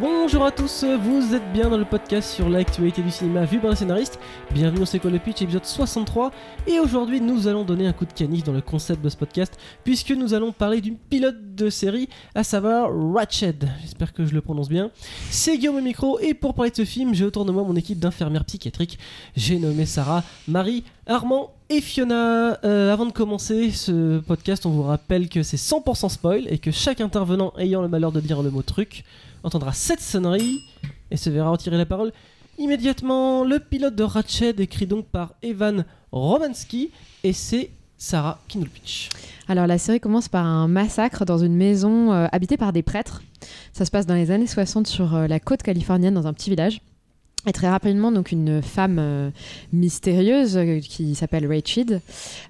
Bonjour à tous, vous êtes bien dans le podcast sur l'actualité du cinéma vu par les scénaristes. Bienvenue dans C'est quoi le pitch, épisode 63. Et aujourd'hui, nous allons donner un coup de canif dans le concept de ce podcast, puisque nous allons parler d'une pilote de série, à savoir Ratched. J'espère que je le prononce bien. C'est Guillaume au micro, et pour parler de ce film, j'ai autour de moi mon équipe d'infirmières psychiatriques. J'ai nommé Sarah, Marie, Armand et Fiona. Euh, avant de commencer ce podcast, on vous rappelle que c'est 100% spoil et que chaque intervenant ayant le malheur de dire le mot truc entendra cette sonnerie et se verra retirer la parole immédiatement. Le pilote de Ratched écrit donc par Evan Romansky et c'est Sarah qui. Alors la série commence par un massacre dans une maison euh, habitée par des prêtres. Ça se passe dans les années 60 sur euh, la côte californienne dans un petit village. Et très rapidement, donc une femme euh, mystérieuse euh, qui s'appelle Rachid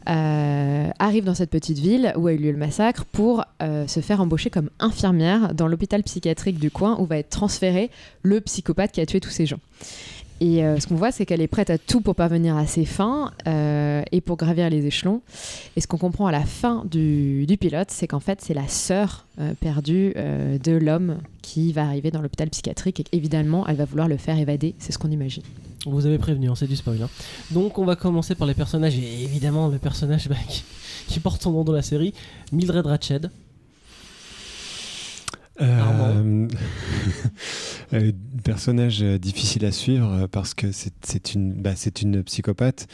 euh, arrive dans cette petite ville où a eu lieu le massacre pour se faire embaucher comme infirmière dans l'hôpital psychiatrique du coin où va être transféré le psychopathe qui a tué tous ces gens. Et euh, ce qu'on voit, c'est qu'elle est prête à tout pour parvenir à ses fins euh, et pour gravir les échelons. Et ce qu'on comprend à la fin du, pilote, c'est qu'en fait, c'est la sœur euh, perdue de l'homme qui va arriver dans l'hôpital psychiatrique et qu'évidemment, elle va vouloir le faire évader. C'est ce qu'on imagine. Vous avait prévenu, hein, c'est du spoil. hein. Donc on va commencer par les personnages et évidemment le personnage bah, qui, qui porte son nom dans la série, Mildred Ratched. Euh, euh, personnage euh, difficile à suivre euh, parce que c'est bah, une psychopathe,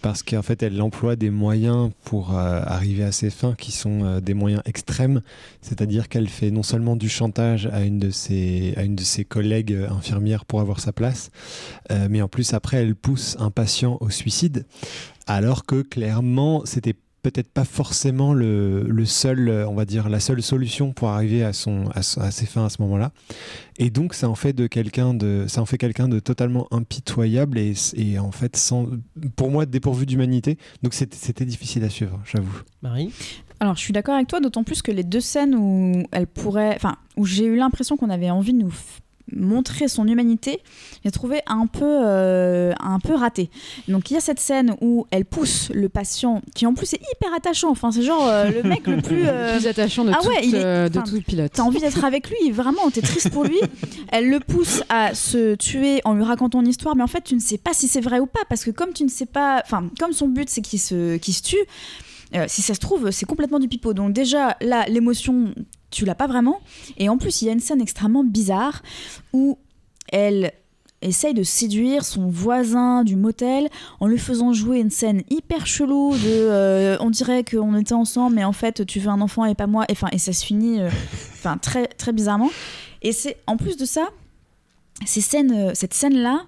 parce qu'en fait elle emploie des moyens pour arriver à ses fins qui sont des moyens extrêmes, c'est-à-dire qu'elle fait non seulement du chantage à une de ses, à une de ses collègues infirmières pour avoir sa place, mais en plus après elle pousse un patient au suicide, alors que clairement c'était peut-être pas forcément le, le seul, euh, on va dire, la seule solution pour arriver à, son, à, ses fins à ce moment-là. Et donc, ça en fait de quelqu'un de, ça en fait quelqu'un de totalement impitoyable et, et en fait, sans, pour moi, dépourvu d'humanité. Donc, c'était difficile à suivre, j'avoue. Marie? Alors, je suis d'accord avec toi, d'autant plus que les deux scènes où elle pourrait, enfin, où j'ai eu l'impression qu'on avait envie de nous montrer son humanité, j'ai trouvé un peu, euh, un peu raté. Donc, il y a cette scène où elle pousse le patient, qui en plus est hyper attachant. Enfin, c'est genre euh, le mec le plus. euh, plus attachant de, ah ouais, il est- de tout pilote. T'as envie d'être avec lui, vraiment, t'es triste pour lui. Elle le pousse à se tuer en lui racontant une histoire, mais en fait, tu ne sais pas si c'est vrai ou pas, parce que comme tu ne sais pas, enfin, comme son but c'est qu'il se, se tue, euh, si ça se trouve, c'est complètement du pipeau. Donc déjà, là, l'émotion, tu l'as pas vraiment. Et en plus, il y a une scène extrêmement bizarre où elle essaye de séduire son voisin du motel en lui faisant jouer une scène hyper chelou de euh, on dirait qu'on était ensemble mais en fait tu veux un enfant et pas moi et, enfin, et ça se finit euh, enfin très très bizarrement et c'est en plus de ça ces scènes euh, cette scène là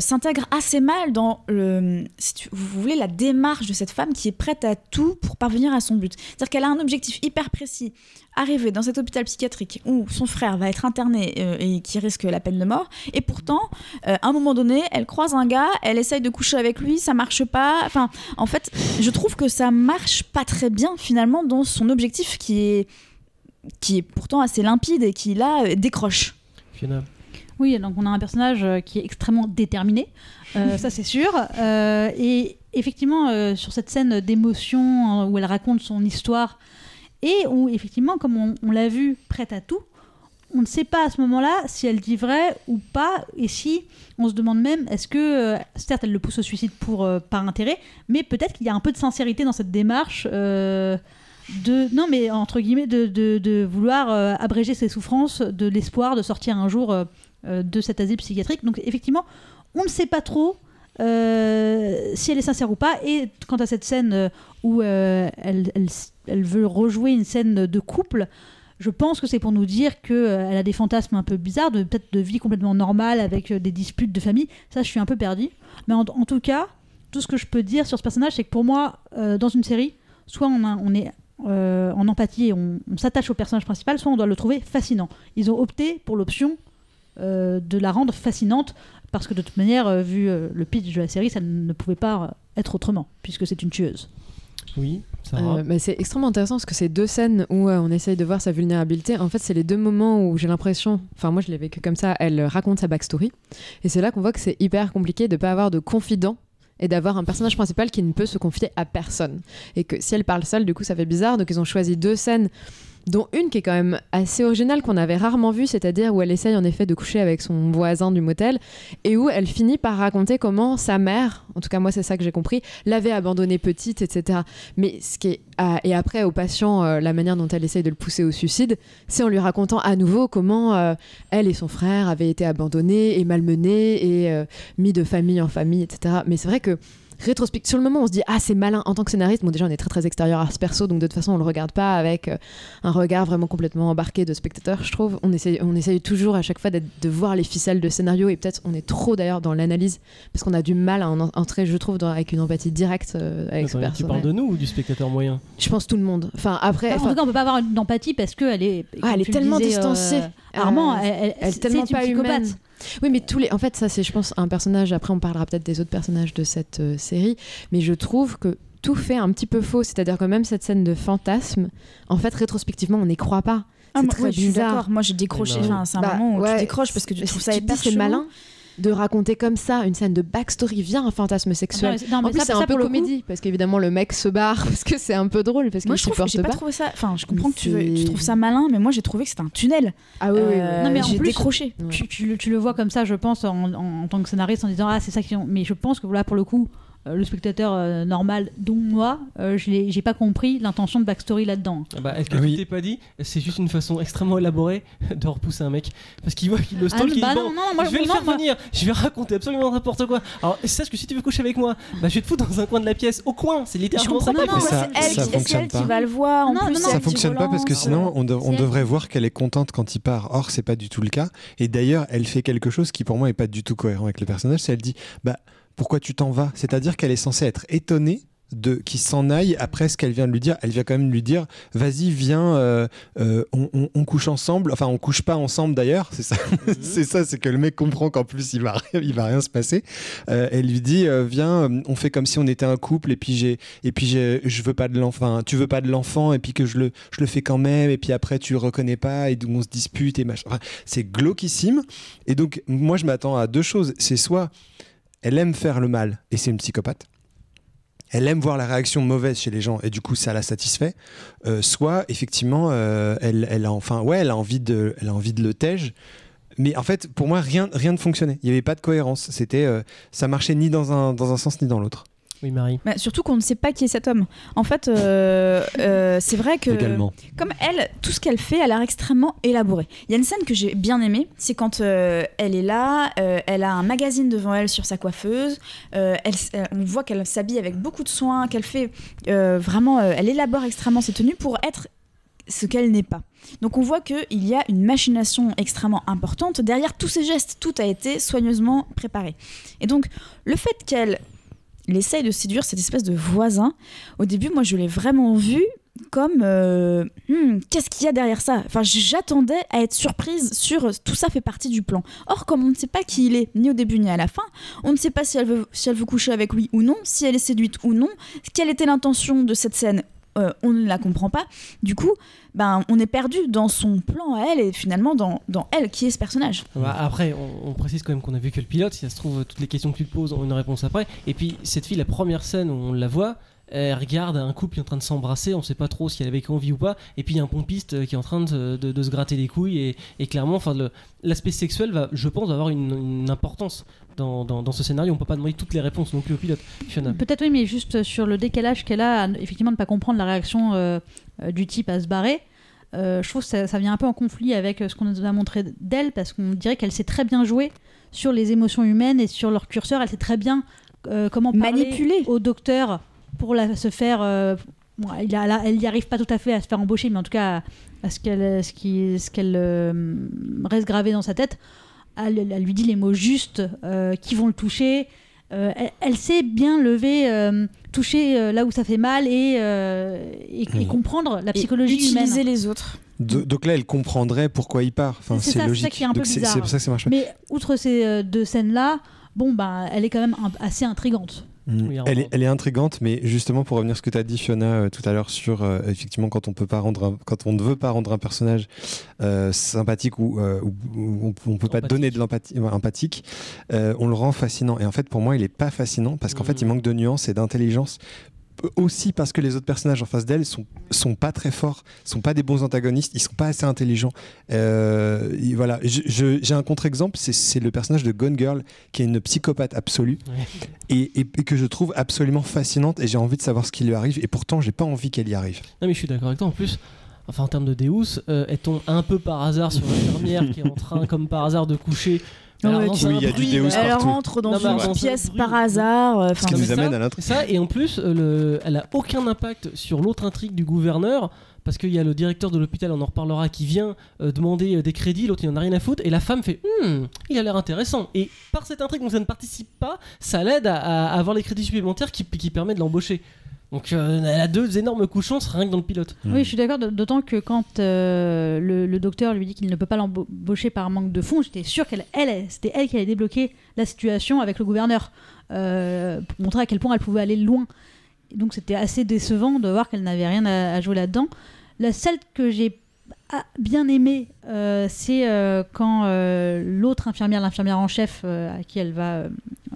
s'intègre assez mal dans le, si vous voulez la démarche de cette femme qui est prête à tout pour parvenir à son but. C'est-à-dire qu'elle a un objectif hyper précis, arriver dans cet hôpital psychiatrique où son frère va être interné euh, et qui risque la peine de mort. Et pourtant, euh, à un moment donné, elle croise un gars, elle essaye de coucher avec lui, ça marche pas. Enfin, en fait, je trouve que ça marche pas très bien finalement dans son objectif qui est qui est pourtant assez limpide et qui là euh, décroche. Fiona Oui, donc on a un personnage euh, qui est extrêmement déterminé, euh, ça c'est sûr. Euh, et effectivement, euh, sur cette scène d'émotion où elle raconte son histoire, et où effectivement, comme on, on l'a vu, prête à tout, on ne sait pas à ce moment-là si elle dit vrai ou pas, et si on se demande même, est-ce que, certes, elle le pousse au suicide pour, par intérêt, mais peut-être qu'il y a un peu de sincérité dans cette démarche. de non mais entre guillemets de, de, de vouloir euh, abréger ses souffrances de l'espoir de sortir un jour euh, de cet asile psychiatrique donc effectivement on ne sait pas trop euh, si elle est sincère ou pas et quant à cette scène euh, où euh, elle, veut rejouer une scène de couple je pense que c'est pour nous dire qu'elle a des fantasmes un peu bizarres, de peut-être de vie complètement normale avec euh, des disputes de famille. Ça, je suis un peu perdue. Mais en, tout cas, tout ce que je peux dire sur ce personnage, c'est que pour moi, euh, dans une série, soit on, est euh, en empathie et on, s'attache au personnage principal, soit on doit le trouver fascinant. Ils ont opté pour l'option euh, de la rendre fascinante parce que de toute manière, euh, vu euh, le pitch de la série, ça ne pouvait pas euh, être autrement puisque c'est une tueuse. Oui. Euh, bah, c'est extrêmement intéressant parce que ces deux scènes où euh, on essaye de voir sa vulnérabilité, en fait, c'est les deux moments où j'ai l'impression, enfin, moi je l'ai vécu comme ça, elle raconte sa backstory. Et c'est là qu'on voit que c'est hyper compliqué de pas avoir de confident et d'avoir un personnage principal qui ne peut se confier à personne. Et que si elle parle seule, du coup, ça fait bizarre. Donc ils ont choisi deux scènes dont une qui est quand même assez originale qu'on avait rarement vue, c'est-à-dire où elle essaye en effet de coucher avec son voisin du motel et où elle finit par raconter comment sa mère, en tout cas moi c'est ça que j'ai compris, l'avait abandonnée petite, etc. Mais ce qui est ah, et après au patient euh, la manière dont elle essaye de le pousser au suicide, c'est en lui racontant à nouveau comment euh, elle et son frère avaient été abandonnés et malmenés et euh, mis de famille en famille, etc. Mais c'est vrai que rétrospect sur le moment on se dit ah c'est malin en tant que scénariste bon déjà on est très très extérieur à ce perso donc de toute façon on le regarde pas avec euh, un regard vraiment complètement embarqué de spectateur je trouve on essaye on essaye toujours à chaque fois d'être- de voir les ficelles de scénario et peut-être on est trop d'ailleurs dans l'analyse parce qu'on a du mal à en entrer je trouve dans- avec une empathie directe euh, avec ce Attends, perso tu parles de nous ou du spectateur moyen? Je pense tout le monde enfin après Bah, en tout cas, on peut pas avoir d'empathie parce qu'elle est. Ah, elle est tellement disais, euh, distancée. Armand, elle, elle- elle est c'est tellement une pas psychopathe. humaine. Oui, mais tous les. En fait, ça, c'est, je pense, un personnage. Après, on parlera peut-être des autres personnages de cette euh, série. Mais je trouve que tout fait un petit peu faux. C'est-à-dire que même cette scène de fantasme, en fait, rétrospectivement, on n'y croit pas. Ah, C'est moi, très ouais, je suis bizarre. Moi, j'ai décroché. Bah, Enfin, c'est un Bah, moment où ouais. tu décroches parce que tu trouves ça hyper c'est chelou. malin de raconter comme ça une scène de backstory via un fantasme sexuel. Non, mais- non, mais en plus, c'est un peu coup, comédie parce qu'évidemment le mec se barre parce que c'est un peu drôle parce Moi, qu'il je trouve, supporte j'ai pas, pas. trouvé ça. Enfin, je comprends Mais que tu, veux- tu c'est- trouves ça malin, mais moi, j'ai trouvé que c'était un tunnel. Ah oui, oui, oui. Euh, Non, mais en j'ai plus- décroché. Ouais. Tu, tu le- tu le vois comme ça, je pense, en, en- en tant que scénariste, en disant Ah, c'est ça qui. Mais je pense que là, pour le coup, le spectateur euh, normal, dont moi, euh, je l'ai- j'ai pas compris l'intention de backstory là-dedans. Ah bah, Est-ce que Oui. tu t'es pas dit C'est juste une façon extrêmement élaborée de repousser un mec. Parce qu'il voit qu'il le Ah, stalk, il bah dit, non, bon, non, moi, je vais le non, faire moi- venir, je vais raconter absolument n'importe quoi. Alors, sache que si tu veux coucher avec moi, bah, je vais te foutre dans un coin de la pièce, au coin, c'est Je littéralement ça. comprends qu'il pas. fait. mais ça- c'est elle, ça fonctionne elle pas. qui va le voir. En Non, plus, non, non. Ça fonctionne pas parce que sinon on, de- on devrait voir qu'elle est contente quand il part. Or c'est pas du tout le cas. Et d'ailleurs elle fait quelque chose qui pour moi est pas du tout cohérent avec le personnage. C'est elle dit bah pourquoi tu t'en vas C'est-à-dire qu'elle est censée être étonnée de qu'il s'en aille après ce qu'elle vient de lui dire. Elle vient quand même lui dire vas-y viens euh, euh, on, on- on couche ensemble. Enfin on couche pas ensemble d'ailleurs. C'est ça. c'est ça. C'est que le mec comprend qu'en plus il va rien- il va rien se passer. Euh, elle lui dit viens on fait comme si on était un couple et puis j'ai et puis je veux pas de l'enfant. Tu veux pas de l'enfant et puis que je le je le fais quand même et puis après tu le reconnais pas et donc on se dispute et machin. Enfin, c'est glauquissime. Et donc moi je m'attends à deux choses. C'est soit elle aime faire le mal et c'est une psychopathe. Elle aime voir la réaction mauvaise chez les gens et du coup ça la satisfait. Euh, soit effectivement euh, elle, elle a enfin ouais elle a envie de elle a envie de le tège. Mais en fait pour moi rien rien ne fonctionnait. Il n'y avait pas de cohérence. C'était euh, ça marchait ni dans un dans un sens ni dans l'autre. Oui, Marie. Bah, surtout qu'on ne sait pas qui est cet homme. En fait, euh, euh, c'est vrai que Également. comme elle, tout ce qu'elle fait a l'air extrêmement élaboré. Il y a une scène que j'ai bien aimée, c'est quand euh, elle est là, euh, elle a un magazine devant elle sur sa coiffeuse, euh, elle, euh, on voit qu'elle s'habille avec beaucoup de soin, qu'elle fait euh, vraiment, euh, elle élabore extrêmement ses tenues pour être ce qu'elle n'est pas. Donc on voit qu'il y a une machination extrêmement importante derrière tous ces gestes, tout a été soigneusement préparé. Et donc le fait qu'elle il essaye de séduire cette espèce de voisin. Au début, moi, je l'ai vraiment vu comme euh, Hmm, qu'est-ce qu'il y a derrière ça? Enfin, j'attendais à être surprise sur euh, tout ça fait partie du plan. Or, comme on ne sait pas qui il est, ni au début ni à la fin, on ne sait pas si elle veut, si elle veut coucher avec lui ou non, si elle est séduite ou non, quelle était l'intention de cette scène. Euh, on ne la comprend pas. Du coup, ben, on est perdu dans son plan à elle et finalement dans, dans elle qui est ce personnage. Bah, après, on, on précise quand même qu'on a vu que le pilote. Si ça se trouve, toutes les questions que tu te poses ont une réponse après. Et puis, cette fille, la première scène où on la voit, elle regarde un couple qui est en train de s'embrasser. On sait pas trop si elle avait envie ou pas. Et puis, il y a un pompiste euh, qui est en train de, de- de se gratter les couilles. Et, et clairement, enfin, l'aspect sexuel va, je pense, avoir une, une importance dans, dans- dans ce scénario. On peut pas demander toutes les réponses non plus au pilote. Fiona. Peut-être oui, mais juste sur le décalage qu'elle a, effectivement, de ne pas comprendre la réaction euh, euh, du type à se barrer. euh, je trouve que ça, ça vient un peu en conflit avec ce qu'on nous a montré d'elle, parce qu'on dirait qu'elle sait très bien jouer sur les émotions humaines et sur leur curseur. Elle sait très bien euh, comment parler Manipuler. au docteur pour la, se faire. euh, bon, il a- là, elle n'y arrive pas tout à fait à se faire embaucher, mais en tout cas à, à ce qu'elle ce qui- ce qu'elle euh, reste gravé dans sa tête. Elle, elle lui dit les mots justes euh, qui vont le toucher. Euh, elle, elle sait bien lever, euh, toucher euh, là où ça fait mal et, euh, et, et Oui. comprendre la Et psychologie utiliser humaine. les autres. Do- donc là elle comprendrait pourquoi il part. Enfin C'est ça, c'est ça logique. qui est un peu bizarre. c'est pour ça que ça marche. Mais outre ces deux scènes-là, bon, bah, elle est quand même un- assez intrigante. Mm. Oui, elle, est, elle est intrigante, mais justement pour revenir à ce que tu as dit Fiona euh, tout à l'heure sur euh, effectivement quand on peut pas rendre un- quand on ne veut pas rendre un personnage euh, sympathique ou, euh, ou- ou on, on peut pas Empathique. donner de l'empathie empathique, euh, on le rend fascinant. Et en fait pour moi il est pas fascinant parce qu'en fait il manque de nuances et d'intelligence. Aussi parce que les autres personnages en face d'elle sont, sont pas très forts, sont pas des bons antagonistes, ils sont pas assez intelligents. Euh, et voilà, j'ai un contre-exemple, c'est- le personnage de Gone Girl, qui est une psychopathe absolue Ouais. et, et- et que je trouve absolument fascinante et j'ai envie de savoir ce qui lui arrive et pourtant j'ai pas envie qu'elle y arrive. Non mais je suis d'accord avec toi. En plus, enfin en termes de Deus, euh, tombe un peu par hasard sur l'infirmière qui est en train, comme par hasard, de coucher. Ouais, Oui, il y a du bruit, Deus Elle partout. rentre dans Non, une pièce par hasard. euh, Ce qui nous mais amène ça- à l'intrigue. Ça, et en plus, euh, le, elle a aucun impact sur l'autre intrigue du gouverneur, parce qu'il y a le directeur de l'hôpital, on en reparlera, qui vient euh, demander euh, des crédits, l'autre il en a rien à foutre, et la femme fait Hmm, il a l'air intéressant. Et par cette intrigue dont ça ne participe pas, ça l'aide à, à avoir les crédits supplémentaires qui, qui permet de l'embaucher. Donc euh, elle a deux énormes chance rien que dans le pilote. Oui, je suis d'accord, d'autant que quand euh, le, docteur lui dit qu'il ne peut pas l'embaucher par manque de fonds, j'étais sûre qu'elle, elle, c'était elle qui allait débloquer la situation avec le gouverneur euh, pour montrer à quel point elle pouvait aller loin. Et donc c'était assez décevant de voir qu'elle n'avait rien à, à jouer là-dedans. La seule que j'ai ah, bien aimée, euh, c'est euh, quand euh, l'autre infirmière, l'infirmière en chef à qui elle va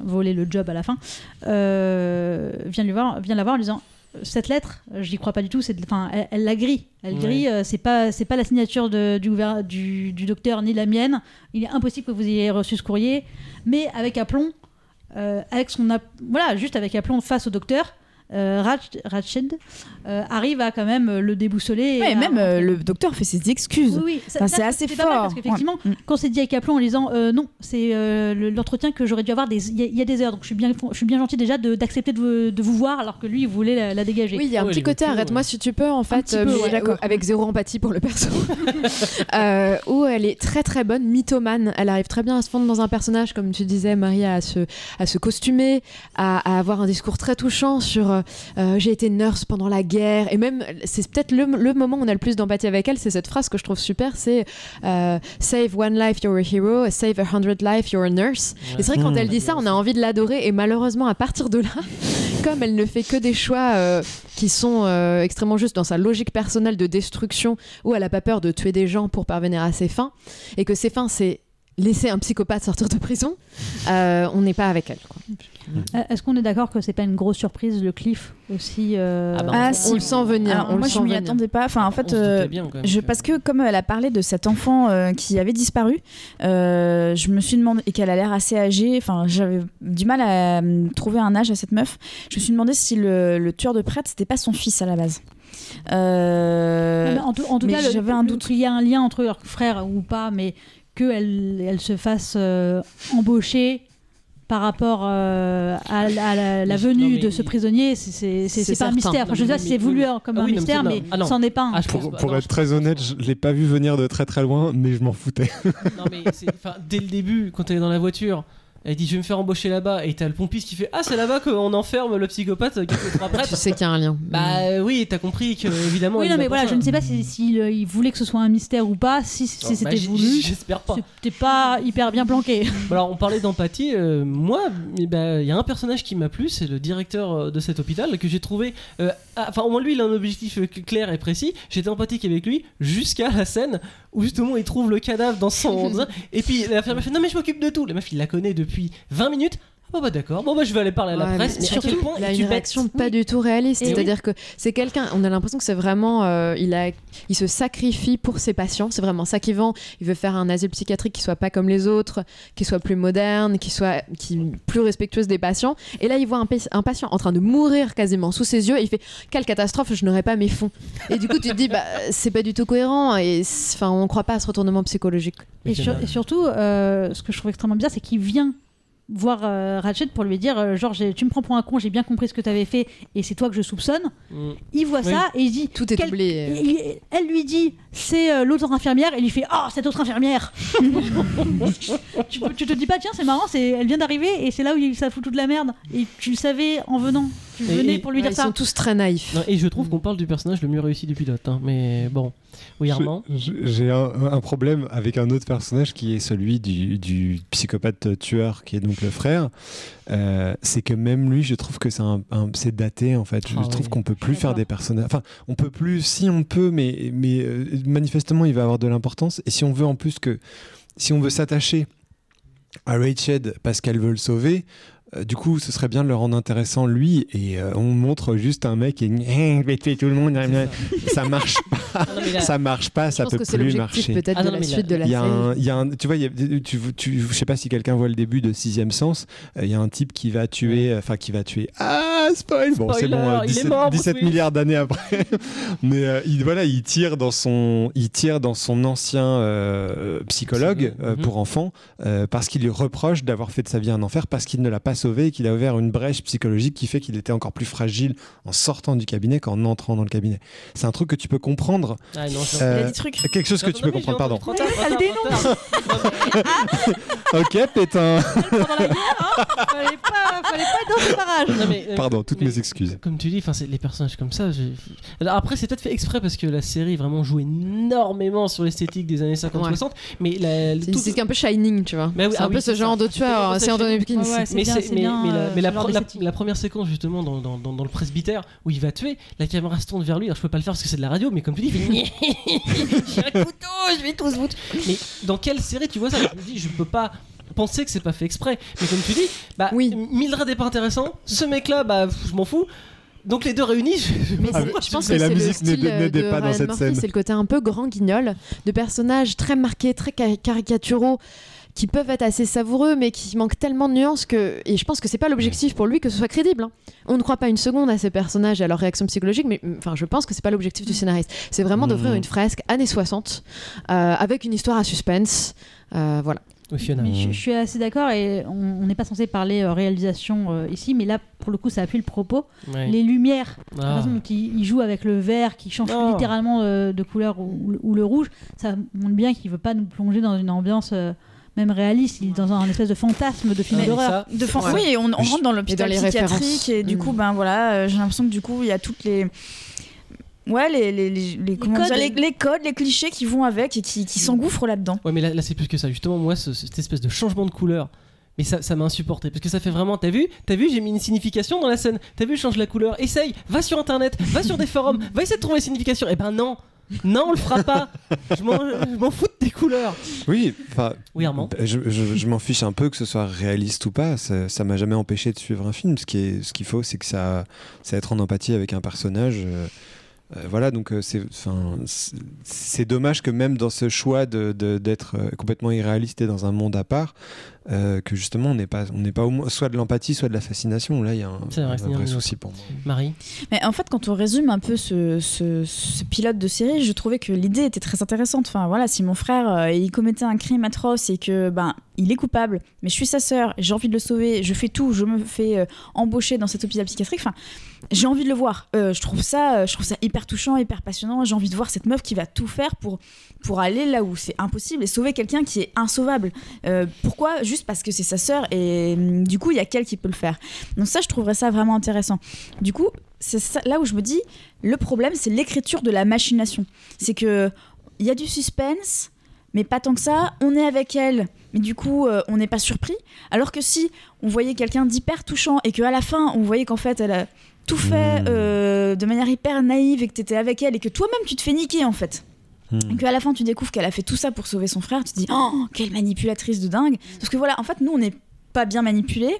voler le job à la fin, vient, lui voir, vient la voir en lui disant cette lettre, je n'y crois pas du tout. C'est, enfin, elle, elle la grille. Elle Ouais. grille. euh, c'est pas, c'est pas la signature de- du, du, du docteur ni la mienne. Il est impossible que vous ayez reçu ce courrier. Mais avec aplomb, euh, avec son, voilà, juste avec aplomb face au docteur, euh, Ratched euh, arrive à quand même euh, le déboussoler. Ouais, et même euh, le docteur fait ses excuses. Oui, oui, ça- Enfin, ça, c'est assez pas mal, fort. parce qu'effectivement, Ouais. Quand c'est dit avec aplomb en disant euh, non, c'est euh, le- l'entretien que j'aurais dû avoir il y, a- il y a des heures, donc je suis bien, je suis bien gentil déjà d'accepter de, vous- de vous voir alors que lui il voulait la, la dégager. Oui, il y a un ouais, petit côté arrête-moi ouais. si tu peux en fait, avec zéro empathie pour le perso. Euh, où elle est très très bonne, mythomane. Elle arrive très bien à se fondre dans un personnage, comme tu disais, Maria, à se, à se costumer, à, à avoir un discours très touchant sur euh, euh, j'ai été nurse pendant la guerre. Et même, c'est peut-être le, le moment où on a le plus d'empathie avec elle, c'est cette phrase que je trouve super c'est euh, Save one life, you're a hero, save a hundred life, you're a nurse. Et c'est vrai que quand Mmh. elle dit ça, on a envie de l'adorer. Et malheureusement, à partir de là, comme elle ne fait que des choix euh, qui sont euh, extrêmement justes dans sa logique personnelle de destruction, où elle a pas peur de tuer des gens pour parvenir à ses fins, et que ses fins, c'est laisser un psychopathe sortir de prison, euh, on n'est pas avec elle. quoi. Euh, Est-ce qu'on est d'accord que c'est pas une grosse surprise le cliff aussi euh, Ah bah, Ah, on- si. On le sent venir. Alors, on le moi, sent je m'y venir. attendais pas. Enfin, en fait, euh, bien, même je, parce que comme elle a parlé de cet enfant euh, qui avait disparu, euh, je me suis demandé et qu'elle a l'air assez âgée. Enfin, j'avais du mal à euh, trouver un âge à cette meuf. Je me suis demandé si le, le tueur de prêtre c'était pas son fils à la base. Euh, Non, mais en tout, en tout mais cas, le- j'avais un le- doute. qu'il y a un lien entre leurs frères ou pas, mais qu'elle elle se fasse euh, embaucher par rapport euh, à, la- à la, la Mais- venue non, de ce il- prisonnier, c'est- pas un mystère. Enfin, je veux Non, dire, mais- c'est voulu hein, comme Ah un non, mystère, mais. Ah c'en est pas un. Ah, Pour, pas. Non, être très honnête, pas. je l'ai pas vu venir de très très loin, mais je m'en foutais. Non mais dès le début, quand elle est dans la voiture, elle dit je vais me faire embaucher là-bas et t'as le pompiste qui fait ah c'est là-bas qu'on enferme le psychopathe qui fait trois prêtres. Tu sais qu'il y a un lien. Bah euh, oui, t'as compris que évidemment. Oui, non, mais voilà, ça. je ne sais pas s'il si, il voulait que ce soit un mystère ou pas, si, si Oh, bah, c'était j- voulu. J'espère pas. C'était pas hyper bien planqué. Alors on parlait d'empathie, euh, moi eh ben, il y a un personnage qui m'a plu, c'est le directeur euh, de cet hôpital que j'ai trouvé, euh, ah, enfin au moins lui il a un objectif euh, clair et précis, j'étais empathique avec lui jusqu'à la scène où justement il trouve le cadavre dans son... et puis l'infirmière fait non mais je m'occupe de tout, la meuf il la connaît depuis 20 minutes, ah bon bah d'accord, bon bah je vais aller parler à la Ouais, presse, mais surtout, point il a une bête réaction pas Oui. du tout réaliste. Et C'est-à-dire que c'est quelqu'un, on a l'impression que c'est vraiment, euh, il, a, il se sacrifie pour ses patients. C'est vraiment ça qui vend. Il veut faire un asile psychiatrique qui soit pas comme les autres, qui soit plus moderne, qui soit qui, plus respectueuse des patients. Et là, il voit un, pa- un patient en train de mourir quasiment sous ses yeux. Et il fait quelle catastrophe, je n'aurais pas mes fonds. Et du coup, tu te dis, bah, c'est pas du tout cohérent. Et enfin, on croit pas à ce retournement psychologique. Et, sur- surtout, euh, ce que je trouve extrêmement bizarre, c'est qu'il vient voir euh, Ratchet pour lui dire euh, genre tu me prends pour un con j'ai bien compris ce que tu avais fait et c'est toi que je soupçonne. Mm. il voit Oui. ça et il dit Tout est et- et- elle lui dit c'est euh, l'autre infirmière et il lui fait oh cette autre infirmière. Tu, tu te dis pas tiens c'est marrant c'est elle vient d'arriver et c'est là où il, ça fout toute la merde. Et tu le savais en venant tu Et- venais et- pour lui Ouais, dire ils ça sont tous très naïfs. Non, et je trouve qu'on parle du personnage le mieux réussi du pilote, hein, mais bon. Oui Armand J'ai un, un problème avec un autre personnage qui est celui du, du psychopathe tueur, qui est donc le frère. Euh, c'est que même lui, je trouve que c'est un, un- c'est daté en fait. Je Ah trouve oui. qu'on peut plus faire des personnages. Enfin, on peut plus. Si on peut, mais mais euh, manifestement, il va avoir de l'importance. Et si on veut en plus que, si on veut s'attacher à Rachel parce qu'elle veut le sauver. Euh, du coup, ce serait bien de le rendre intéressant lui et euh, on montre juste un mec et je vais tuer tout le monde. C'est Ça marche pas, non, là- ça marche pas, Je ça pense peut que c'est plus l'objectif marcher. peut-être Ah de la suite de la Il y a série. y a un- tu vois, y a- tu, tu, je sais pas si quelqu'un voit le début de Sixième Sens. euh, Il y a un type qui va tuer, euh, enfin qui va tuer. Ah spoil. Bon, c'est Spoiler, bon. euh, il est 17, mort, Bruce 17 Willis. milliards d'années après. Mais euh, il, voilà, il tire dans son, il tire dans son ancien euh, psychologue Mhm. euh, pour enfants euh, parce qu'il lui reproche d'avoir fait de sa vie un enfer parce qu'il ne l'a pas sauvé et qu'il a ouvert une brèche psychologique qui fait qu'il était encore plus fragile en sortant du cabinet qu'en entrant dans le cabinet. C'est un truc que tu peux comprendre. Ah non, je- Il Euh, a des trucs. Quelque chose que tu peux Non, comprendre, pardon. Ok, pétain. Pendant la guerre, hein, fallait pas, fallait pas être dans ce barrage. Non, mais, euh, Pardon, toutes mais- mes excuses. Comme tu dis, enfin, c'est les personnages comme ça. Alors après, c'est peut-être fait exprès parce que la série vraiment joue énormément sur l'esthétique des années 50-60. Mais la, le C'est tout- c'est un peu Shining, tu vois. Mais oui, c'est ah un oui, peu ce genre ça. de tueur, C'est Anthony. Hopkins. Ouais, ouais, c'est mais bien, c'est mais, bien, mais la, euh, mais la première séquence justement dans, dans, dans, dans le presbytère où il va tuer, la caméra se tourne vers lui. Alors je peux pas le faire parce que c'est de la radio, mais comme tu dis, il fait j'ai un couteau, je vais tous vous. tuer. Mais dans quelle série tu vois ça? Je me dis, je peux pas penser que c'est pas fait exprès. Mais comme tu dis, bah Oui. Mildred est pas intéressant. Ce mec-là, bah je m'en fous. Donc les deux réunis, je, Mais Ah, je pense et que la c'est le musique style n'aidait- de pas dans cette Murphy, scène. c'est le côté un peu grand guignol, de personnages très marqués, très ca- caricaturaux, qui peuvent être assez savoureux, mais qui manquent tellement de nuances que. Et je pense que c'est pas l'objectif pour lui que ce soit crédible. hein. On ne croit pas une seconde à ces personnages et à leurs réactions psychologiques, mais enfin, je pense que c'est pas l'objectif du scénariste. C'est vraiment d'offrir Mhm. une fresque années 60 euh, avec une histoire à suspense. Euh, voilà. Mais je, je suis assez d'accord et on n'est pas censé parler euh, réalisation euh, ici, mais là pour le coup ça appuie le propos. Ouais. Les lumières, la Ah. façon dont il, il joue avec le vert qui change Oh. littéralement euh, de couleur ou, ou le rouge, ça montre bien qu'il veut pas nous plonger dans une ambiance euh, même réaliste, il est dans un espèce de fantasme de film d'horreur. Ouais. Oui, on, rentre dans Et l'hôpital psychiatrique et du Mm. coup, ben voilà, euh, j'ai l'impression que du coup, il y a toutes les. Ouais, les, les, les, les- comment codes. dire, les- les codes, les clichés qui vont avec et qui, qui s'engouffrent là-dedans. Ouais, mais là, là, c'est plus que ça. Justement, moi, ce- cette espèce de changement de couleur. Mais ça, ça m'a insupporté parce que ça fait vraiment. T'as vu T'as vu J'ai mis une signification dans la scène. T'as vu Je change la couleur. Essaye. Va sur internet. Va sur des forums. Va essayer de trouver la signification. Eh ben non. Non, on le fera pas. Je m'en fous de tes couleurs. Oui, enfin, Oui, Armand. bah, je, je- je m'en fiche un peu que ce soit réaliste ou pas. Ça m'a jamais empêché de suivre un film. Ce qui est, ce qu'il faut, c'est que ça, c'est être en empathie avec un personnage. euh, euh, voilà, donc euh, c'est, enfin, c'est- c'est dommage que même dans ce choix de, de- d'être euh, complètement irréaliste et dans un monde à part, euh, que justement on n'est pas, on n'est pas au moins soit de l'empathie, soit de la fascination. Là, il y a un, vrai, un souci pour moi. Marie. Mais en fait, quand on résume un peu ce, ce- ce pilote de série, je trouvais que l'idée était très intéressante. Enfin, voilà, si mon frère euh, il commettait un crime atroce et que ben il est coupable, mais je suis sa sœur, j'ai envie de le sauver, je fais tout, je me fais euh, embaucher dans cet hôpital psychiatrique. Enfin, j'ai envie de le voir. Euh, je trouve ça, euh, je trouve ça hyper touchant, hyper passionnant. J'ai envie de voir cette meuf qui va tout faire pour pour aller là où c'est impossible et sauver quelqu'un qui est insauvable. Euh, pourquoi? Juste parce que c'est sa sœur et hum, du coup il y a qu'elle qui peut le faire. Donc ça, je trouverais ça vraiment intéressant. Du coup, c'est là où je me dis, le problème, c'est l'écriture de la machination. C'est que il y a du suspense, mais pas tant que ça. On est avec elle, mais du coup, on n'est pas surpris. Alors que si on voyait quelqu'un d'hyper touchant et qu'à la fin, on voyait qu'en fait, elle a tout fait Mmh. euh, de manière hyper naïve et que t'étais avec elle et que toi-même, tu te fais niquer en fait. Hmm. Et qu'à la fin, tu découvres qu'elle a fait tout ça pour sauver son frère, tu te dis, oh, quelle manipulatrice de dingue. Parce que voilà, en fait, nous, on n'est pas bien manipulés.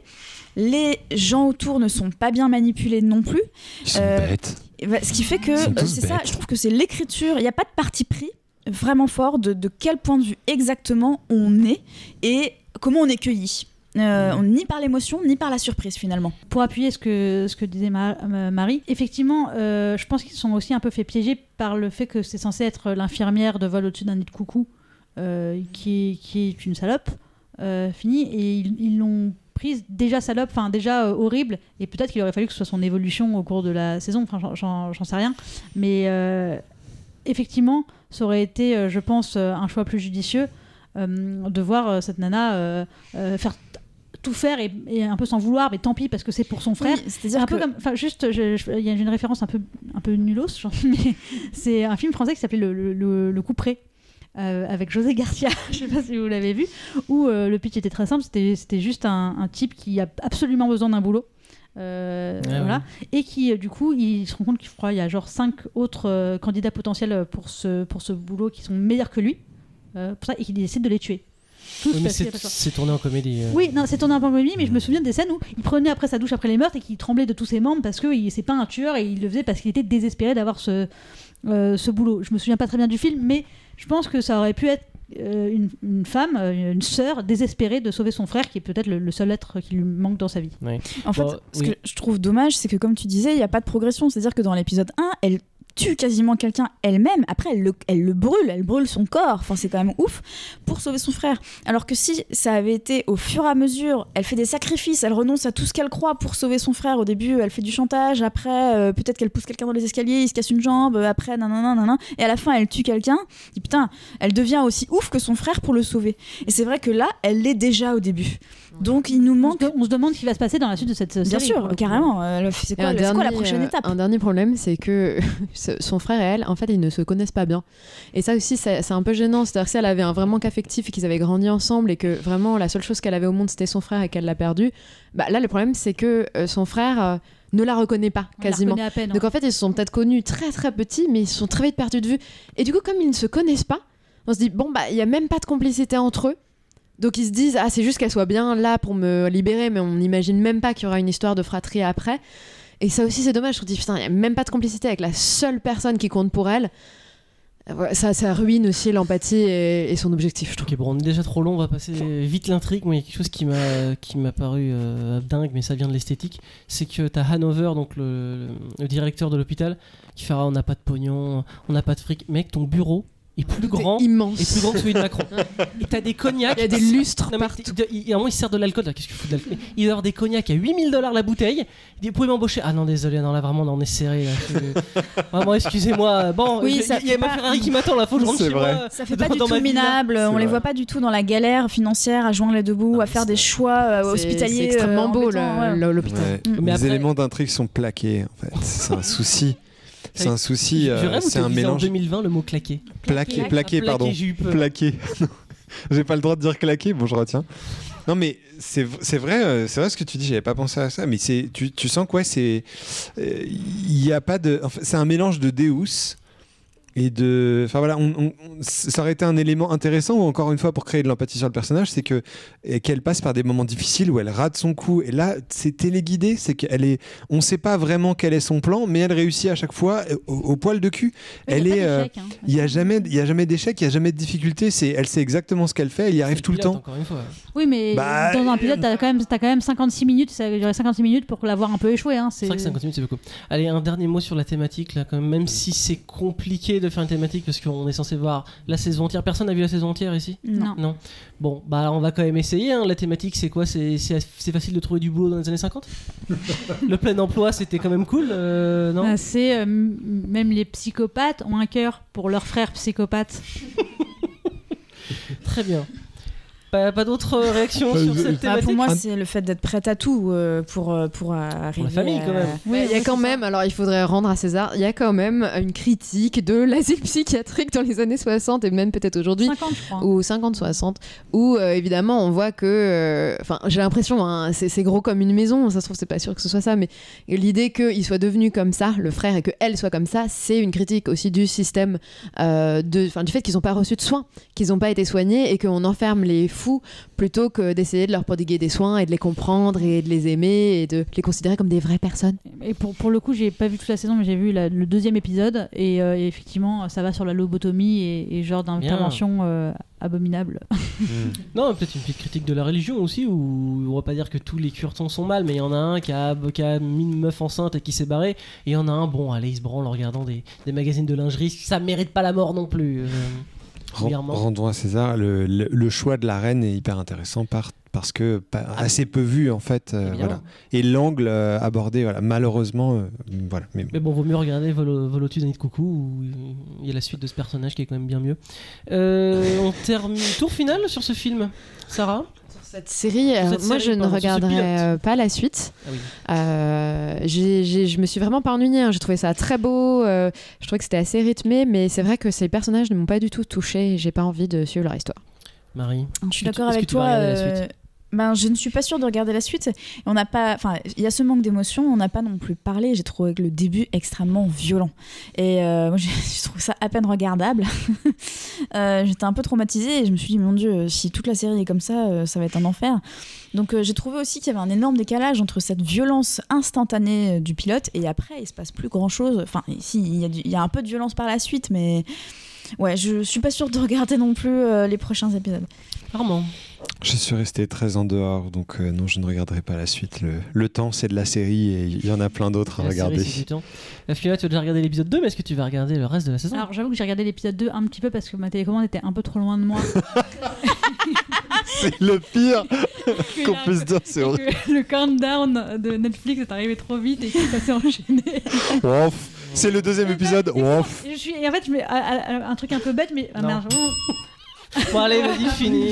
Les gens autour ne sont pas bien manipulés non plus. Ils sont Euh, bêtes. Bah, ce qui fait que euh, c'est ça, je trouve que c'est l'écriture. Il n'y a pas de parti pris vraiment fort de, de quel point de vue exactement on est et comment on est cueilli. Euh, on- ni par l'émotion, ni par la surprise finalement. Pour appuyer ce que, ce que disait Ma- euh, Marie, effectivement, euh, je pense qu'ils sont aussi un peu fait piéger par le fait que c'est censé être l'infirmière de vol au-dessus d'un nid de coucou euh, qui, est, qui est une salope finie et ils l'ont prise déjà salope, enfin déjà euh, horrible et peut-être qu'il aurait fallu que ce soit son évolution au cours de la saison, enfin j'en- sais rien, mais euh, effectivement ça aurait été, euh, je pense, un choix plus judicieux de voir cette nana faire tout faire et, et un peu s'en vouloir, mais tant pis parce que c'est pour son frère. Oui, C'est-à-dire un que peu comme, enfin juste, il y a une référence un peu, un peu nulos, genre, mais c'est un film français qui s'appelait Le, le, le, le Couperet. euh, avec José Garcia, je sais pas si vous l'avez vu, où euh, le pitch était très simple, c'était c'était juste un, un type qui a absolument besoin d'un boulot, euh, Ah voilà, et qui euh, du coup il se rend compte qu'il croit il y a genre cinq autres euh, candidats potentiels pour ce, pour ce boulot qui sont meilleurs que lui, euh, pour ça, et qu'il décide de les tuer. Tout Oui, mais c'est tourné en comédie. euh. Oui, non, c'est tourné en comédie, mais je me souviens des scènes où il prenait après sa douche après les meurtres et qu'il tremblait de tous ses membres parce que il- c'est pas un tueur et il le faisait parce qu'il était désespéré d'avoir ce, euh, ce boulot. Je me souviens pas très bien du film, mais je pense que ça aurait pu être euh, une, une femme, euh, une sœur désespérée de sauver son frère qui est peut-être le, le seul être qui lui manque dans sa vie. En fait, Bon, ce oui. que je trouve dommage, c'est que comme tu disais, il n'y a pas de progression. C'est-à-dire que dans l'épisode 1, elle tue quasiment quelqu'un elle-même. Après, elle le, elle le brûle, elle brûle son corps. Enfin, c'est quand même ouf pour sauver son frère. Alors que si ça avait été au fur et à mesure, elle fait des sacrifices, elle renonce à tout ce qu'elle croit pour sauver son frère. Au début, elle fait du chantage. Après, euh, peut-être qu'elle pousse quelqu'un dans les escaliers, il se casse une jambe. euh, Après, nanana, nanana. Et à la fin, elle tue quelqu'un. Et putain, elle devient aussi ouf que son frère pour le sauver. Et c'est vrai que là, elle l'est déjà au début. Donc, il nous manque. on se demande ce qui va se passer dans la suite de cette série. Bien sûr, carrément. Euh, C'est quoi, quoi la prochaine étape? Un dernier problème, c'est que son frère et elle, en fait, ils ne se connaissent pas bien. Et ça aussi, c'est un peu gênant. C'est-à-dire si elle avait un vrai manque affectif et qu'ils avaient grandi ensemble et que vraiment la seule chose qu'elle avait au monde, c'était son frère et qu'elle l'a perdu, bah là, le problème, c'est que euh, son frère euh, ne la reconnaît pas, On quasiment. reconnaît à peine. Donc en fait, ils se sont peut-être connus très très petits, mais ils se sont très vite perdus de vue. Et du coup, comme ils ne se connaissent pas, on se dit, bon, bah, il n'y a même pas de complicité entre eux. Donc ils se disent, ah, c'est juste qu'elle soit bien là pour me libérer, mais on n'imagine même pas qu'il y aura une histoire de fratrie après. Et ça aussi, c'est dommage. Je me dis, putain, il n'y a même pas de complicité avec la seule personne qui compte pour elle. Ça, ça ruine aussi l'empathie et, et son objectif, je trouve. Ok, bon, on est déjà trop long, on va passer vite l'intrigue. Moi, il y a quelque chose qui m'a qui m'a paru euh, dingue, mais ça vient de l'esthétique. C'est que t'as Hanover, donc le, le directeur de l'hôpital, qui fera on n'a pas de pognon, on n'a pas de fric. Mec, ton bureau est plus grand, immense. est plus grand que celui de Macron. Et t'as des cognacs. Il y a des lustres Non, mais partout. il, il, il- à un moment, il sert de l'alcool. là, Qu'est-ce que de l'alcool Il doit avoir des cognacs à 8000 dollars la bouteille. Il dit Vous pouvez m'embaucher Ah non, désolé, non, là vraiment, on est serré. Là, Je- Vraiment, excusez-moi. Bon, Oui, je- ça il y a fait ma pas- Ferrari qui m'attend là, faut que je rentre chez vrai. moi. Ça fait dans- pas du tout minable, on C'est les vrai. voit pas du tout dans la galère financière à joindre les deux bouts, Ah, à faire des choix euh, hospitaliers. C'est extrêmement euh, beau, ouais. l'hôpital. Ouais. Mais Les après- éléments d'intrigue sont plaqués, en fait. C'est un souci. C'est un souci. Euh, c'est un mélange. en 2020 le mot claqué. Plaqué, Plaqué, plaqué, pardon. Plaqué. Non, J'ai pas le droit de dire claqué, bon, je retiens. Non, mais c'est vrai, euh, c'est vrai ce que tu dis, j'avais pas pensé à ça, mais c'est tu, tu sens quoi c'est. euh, Il y a pas de. en fait, c'est un mélange de Deus et de. Enfin voilà, on- on- on- ça aurait été un élément intéressant, ou encore une fois, pour créer de l'empathie sur le personnage, c'est que qu'elle passe par des moments difficiles où elle rate son coup. Et là, c'est téléguidé, c'est qu'elle est. On sait pas vraiment quel est son plan, mais elle réussit à chaque fois euh, au, au poil de cul. Mais elle est. euh, hein. il y a jamais, il y a jamais d'échec, il y a jamais de difficulté. C'est, elle sait exactement ce qu'elle fait, elle y arrive tout le temps. Encore une fois. Oui, mais Bah, dans un pilote, t'as quand, même- t'as quand même 56 minutes, ça a duré 56 minutes pour l'avoir un peu échoué. Hein. C'est vrai que 50 minutes c'est beaucoup. Allez, un dernier mot sur la thématique là, quand même, même si c'est compliqué de faire une thématique parce qu'on est censé voir la saison entière. Personne n'a vu la saison entière ici? Non. Non. Bon, bah on va quand même essayer. hein. La thématique, c'est quoi? C'est facile de trouver du boulot dans les années 50 Le plein emploi, c'était quand même cool, euh, non? Ah, C'est euh, même les psychopathes ont un cœur pour leurs frères psychopathes. Très bien. Pas, pas d'autres euh, réactions Bah, sur cette Bah, thématique pour moi, c'est le fait d'être prête à tout euh, pour, euh, pour arriver. famille, quand à- même. Oui, il y a quand même, alors il faudrait rendre à César, il y a quand même une critique de l'asile psychiatrique dans les années 60 et même peut-être aujourd'hui. 50, je crois. Ou 50-60, où euh, évidemment on voit que. euh, Enfin, j'ai l'impression, hein, c'est c'est gros comme une maison, ça se trouve, c'est pas sûr que ce soit ça, mais l'idée qu'il soit devenu comme ça, le frère, et qu'elle soit comme ça, c'est une critique aussi du système, euh, de, enfin, du fait qu'ils n'ont pas reçu de soins, qu'ils n'ont pas été soignés et qu'on enferme les fous plutôt que d'essayer de leur prodiguer des soins et de les comprendre et de les aimer et de les considérer comme des vraies personnes. Et pour, pour le coup, j'ai pas vu toute la saison, mais j'ai vu la- le deuxième épisode. Et, euh, et effectivement, ça va sur la lobotomie et, et genre d'intervention euh, abominable. Non, peut-être une petite critique de la religion aussi, où on va pas dire que tous les curtons sont mal, mais il y en a un qui a, qui a mis une meuf enceinte et qui s'est barré, et il y en a un, bon, allez, il se branle en regardant des, des magazines de lingerie, ça mérite pas la mort non plus. euh, Rendons à César, le, le- le choix de la reine est hyper intéressant par, parce que pas- Ah, assez peu vu en fait. euh, voilà. Et l'angle euh, abordé, voilà, malheureusement, euh, voilà. Mais, Mais bon, vaut mieux regarder Volo, Volotus Nid Coucou, où il y a la suite de ce personnage qui est quand même bien mieux. On termine. Tour final sur ce film, Sarah? Cette série, euh, cette moi série, je ne pardon, regarderai euh, pas la suite. Ah oui. Euh, j'ai- j'ai- je me suis vraiment pas ennuyée. hein. J'ai trouvé ça très beau. euh, je trouvais que c'était assez rythmé, mais c'est vrai que ces personnages ne m'ont pas du tout touché. et J'ai pas envie de suivre leur histoire. Marie Je suis d'accord avec toi. Ben, je ne suis pas sûre de regarder la suite. On n'a pas, enfin, il y a ce manque d'émotion. On n'a pas non plus parlé. J'ai trouvé le début extrêmement violent. Et euh, moi, je, trouve ça à peine regardable. Euh, J'étais un peu traumatisée et je me suis dit, mon Dieu, si toute la série est comme ça, euh, ça va être un enfer. Donc j'ai trouvé aussi qu'il y avait un énorme décalage entre cette violence instantanée du pilote et après, il se passe plus grand chose. Enfin, si, il y, a un peu de violence par la suite, mais ouais, je suis pas sûre de regarder non plus les prochains épisodes. Armand. Je suis resté très en dehors, donc euh, non, je ne regarderai pas la suite. Le, le temps, c'est de la série et il y en a plein d'autres à La série, regarder. c'est du temps. La Fiona, tu as déjà regardé l'épisode 2, mais est-ce que tu vas regarder le reste de la saison? Alors j'avoue que j'ai regardé l'épisode 2 un petit peu parce que ma télécommande était un peu trop loin de moi. C'est le pire Que qu'on puisse dire, c'est horrible. que le countdown de Netflix est arrivé trop vite et que ça s'est enchaîné. Ouf. C'est le deuxième épisode. Ouf. Et je suis, et en fait, je mets, à- à- un truc un peu bête, mais ah, merde, Bon, allez, vas-y, finis.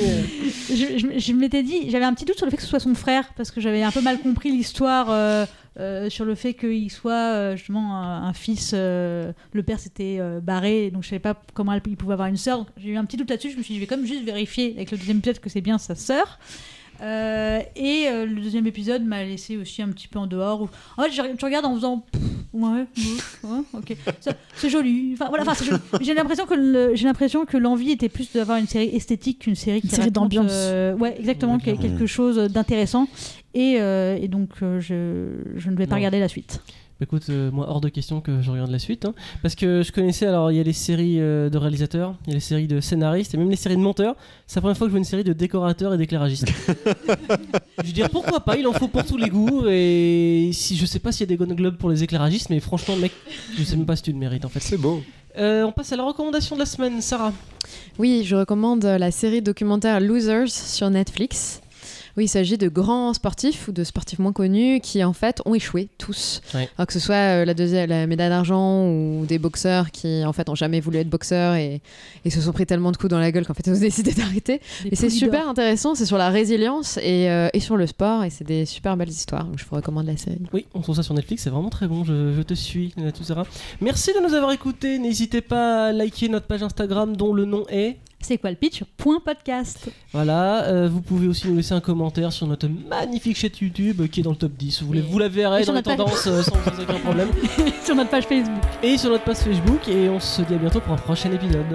je, m'étais dit, j'avais un petit doute sur le fait que ce soit son frère, parce que j'avais un peu mal compris l'histoire euh, euh, sur le fait qu'il soit euh, justement un, un fils. le père s'était barré, donc je savais pas comment il pouvait avoir une sœur. J'ai eu un petit doute là-dessus. Je me suis dit, je vais quand même juste vérifier avec le deuxième épisode que c'est bien sa sœur. Et le deuxième épisode m'a laissé aussi un petit peu en dehors. Où... En fait, je- tu regardes en faisant ouais, ouais, ouais, ok, c'est joli. Enfin voilà, enfin, c'est joli. J'ai l'impression que le- j'ai l'impression que l'envie était plus d'avoir une série esthétique qu'une série qui Une série raconte, d'ambiance. euh, ouais, exactement, quel- quelque chose d'intéressant. Et, euh, et donc euh, je, je ne vais pas Non. regarder la suite. Bah, Écoute, euh, moi, hors de question que je regarde la suite. hein. parce que je connaissais, alors, il y a les séries euh, de réalisateurs, il y a les séries de scénaristes et même les séries de monteurs. C'est la première fois que je vois une série de décorateurs et d'éclairagistes. je veux dire, pourquoi pas? Il en faut pour tous les goûts. Et si je sais pas s'il y a des Golden Globes pour les éclairagistes, mais franchement, mec, je sais même pas si tu le mérites en fait. C'est beau. Euh, on passe à la recommandation de la semaine, Sarah. Oui, je recommande la série documentaire Losers sur Netflix. Oui, il s'agit de grands sportifs ou de sportifs moins connus qui en fait ont échoué tous. Ouais. Alors que ce soit euh, la, deuxième, la médaille d'argent ou des boxeurs qui en fait ont jamais voulu être boxeurs et, et se sont pris tellement de coups dans la gueule qu'en fait ils ont décidé d'arrêter. Et c'est super intéressant, c'est sur la résilience et, euh, et sur le sport et c'est des super belles histoires. Donc je vous recommande la série. Oui, on trouve ça sur Netflix, c'est vraiment très bon, je, je te suis, euh, tout Sarah. Merci de nous avoir écoutés, n'hésitez pas à liker notre page Instagram dont le nom est... C'est quoi le pitch? Point podcast. Voilà, euh, vous pouvez aussi nous laisser un commentaire sur notre magnifique chaîne YouTube euh, qui est dans le top 10. Vous, vous la verrez dans les tendances euh, sans, sans aucun problème. sur notre page Facebook. Et sur notre page Facebook, et on se dit à bientôt pour un prochain épisode.